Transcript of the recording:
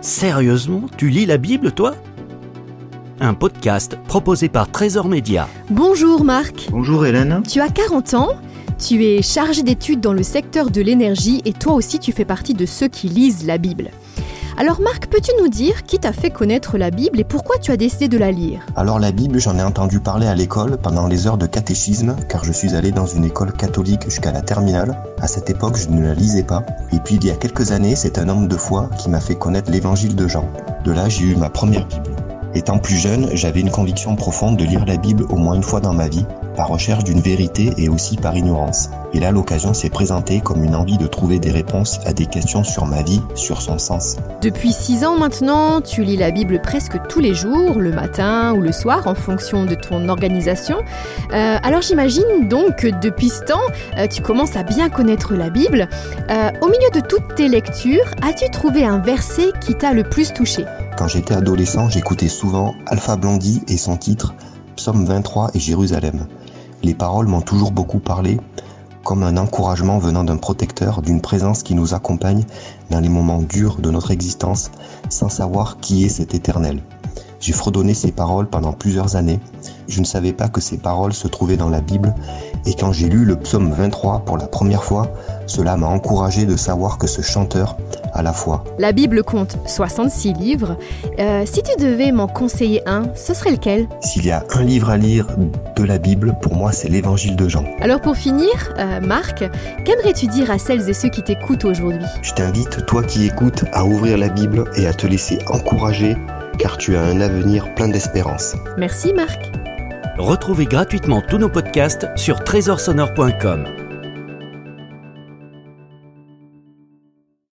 Sérieusement, tu lis la Bible, toi? Un podcast proposé par Trésor Média. Bonjour Marc. Bonjour Hélène. Tu as 40 ans, tu es chargé d'études dans le secteur de l'énergie et toi aussi tu fais partie de ceux qui lisent la Bible. Alors Marc, peux-tu nous dire qui t'a fait connaître la Bible et pourquoi tu as décidé de la lire? Alors la Bible, j'en ai entendu parler à l'école pendant les heures de catéchisme, car je suis allé dans une école catholique jusqu'à la terminale. À cette époque, je ne la lisais pas. Et puis il y a quelques années, c'est un homme de foi qui m'a fait connaître l'évangile de Jean. De là, j'ai eu ma première Bible. Étant plus jeune, j'avais une conviction profonde de lire la Bible au moins une fois dans ma vie, par recherche d'une vérité et aussi par ignorance. Et là, l'occasion s'est présentée comme une envie de trouver des réponses à des questions sur ma vie, sur son sens. Depuis 6 ans maintenant, tu lis la Bible presque tous les jours, le matin ou le soir, en fonction de ton organisation. Euh, alors j'imagine donc que depuis ce temps, euh, tu commences à bien connaître la Bible. Euh, au milieu de toutes tes lectures, as-tu trouvé un verset qui t'a le plus touché? Quand j'étais adolescent, j'écoutais souvent Alpha Blondie et son titre Psaume 23 et Jérusalem. Les paroles m'ont toujours beaucoup parlé, comme un encouragement venant d'un protecteur, d'une présence qui nous accompagne dans les moments durs de notre existence, sans savoir qui est cet éternel. J'ai fredonné ces paroles pendant plusieurs années. Je ne savais pas que ces paroles se trouvaient dans la Bible, et quand j'ai lu le psaume 23 pour la première fois, cela m'a encouragé de savoir que ce chanteur La Bible compte 66 livres. Euh, si tu devais m'en conseiller un, ce serait lequel? S'il y a un livre à lire de la Bible, pour moi, c'est l'évangile de Jean. Alors pour finir, euh, Marc, qu'aimerais-tu dire à celles et ceux qui t'écoutent aujourd'hui? Je t'invite, toi qui écoutes, à ouvrir la Bible et à te laisser encourager, car tu as un avenir plein d'espérance. Merci Marc. Retrouvez gratuitement tous nos podcasts sur trésorsonore.com.